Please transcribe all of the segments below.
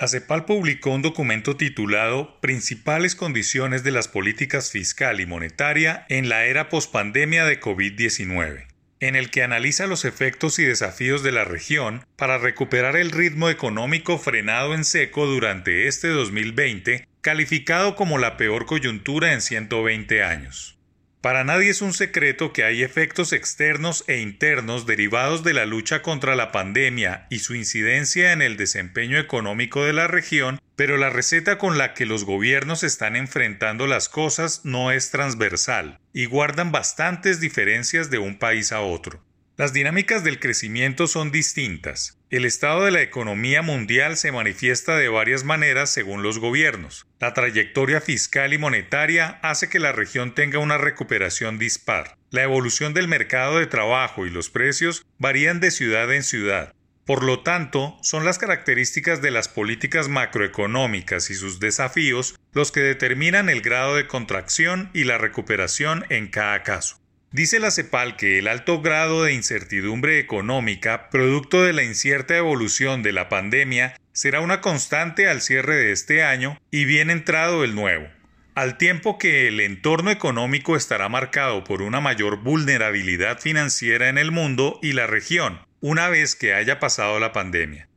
La CEPAL publicó un documento titulado Principales condiciones de las políticas fiscal y monetaria en la era pospandemia de COVID-19 en el que analiza los efectos y desafíos de la región para recuperar el ritmo económico frenado en seco durante este 2020, calificado como la peor coyuntura en 120 años. Para nadie es un secreto que hay efectos externos e internos derivados de la lucha contra la pandemia y su incidencia en el desempeño económico de la región, pero la receta con la que los gobiernos están enfrentando las cosas no es transversal y guardan bastantes diferencias de un país a otro. Las dinámicas del crecimiento son distintas. El estado de la economía mundial se manifiesta de varias maneras según los gobiernos. La trayectoria fiscal y monetaria hace que la región tenga una recuperación dispar. La evolución del mercado de trabajo y los precios varían de ciudad en ciudad. Por lo tanto, son las características de las políticas macroeconómicas y sus desafíos los que determinan el grado de contracción y la recuperación en cada caso. Dice la CEPAL que el alto grado de incertidumbre económica, producto de la incierta evolución de la pandemia, será una constante al cierre de este año y bien entrado el nuevo, al tiempo que el entorno económico estará marcado por una mayor vulnerabilidad financiera en el mundo y la región, una vez que haya pasado la pandemia.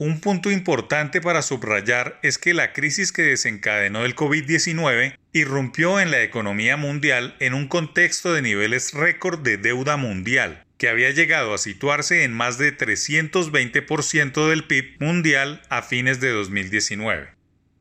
Un punto importante para subrayar es que la crisis que desencadenó el COVID-19 irrumpió en la economía mundial en un contexto de niveles récord de deuda mundial, que había llegado a situarse en más de 320% del PIB mundial a fines de 2019.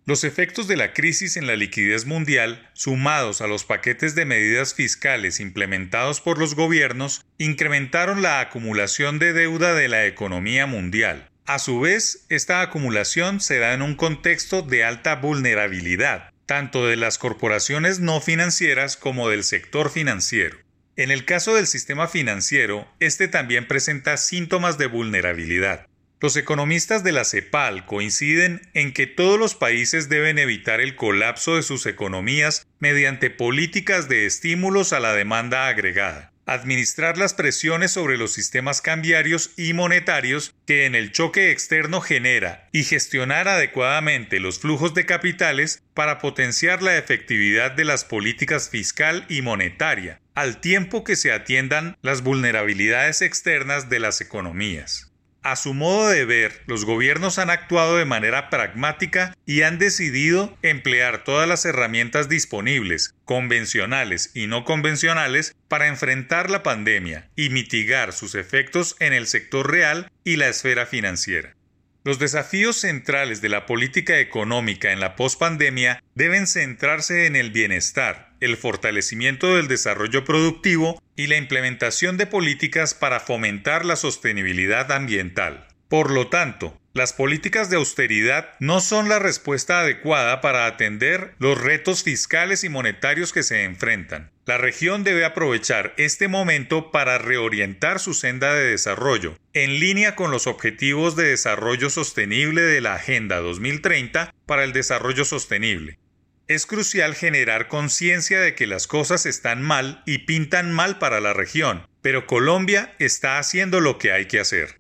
Los efectos de la crisis en la liquidez mundial, sumados a los paquetes de medidas fiscales implementados por los gobiernos, incrementaron la acumulación de deuda de la economía mundial. A su vez, esta acumulación se da en un contexto de alta vulnerabilidad, tanto de las corporaciones no financieras como del sector financiero. En el caso del sistema financiero, este también presenta síntomas de vulnerabilidad. Los economistas de la CEPAL coinciden en que todos los países deben evitar el colapso de sus economías mediante políticas de estímulos a la demanda agregada, administrar las presiones sobre los sistemas cambiarios y monetarios que en el choque externo genera y gestionar adecuadamente los flujos de capitales para potenciar la efectividad de las políticas fiscal y monetaria, al tiempo que se atiendan las vulnerabilidades externas de las economías. A su modo de ver, los gobiernos han actuado de manera pragmática y han decidido emplear todas las herramientas disponibles, convencionales y no convencionales, para enfrentar la pandemia y mitigar sus efectos en el sector real y la esfera financiera. Los desafíos centrales de la política económica en la pospandemia deben centrarse en el bienestar, el fortalecimiento del desarrollo productivo y la implementación de políticas para fomentar la sostenibilidad ambiental. Por lo tanto, las políticas de austeridad no son la respuesta adecuada para atender los retos fiscales y monetarios que se enfrentan. La región debe aprovechar este momento para reorientar su senda de desarrollo, en línea con los objetivos de desarrollo sostenible de la Agenda 2030 para el Desarrollo Sostenible. Es crucial generar conciencia de que las cosas están mal y pintan mal para la región, pero Colombia está haciendo lo que hay que hacer.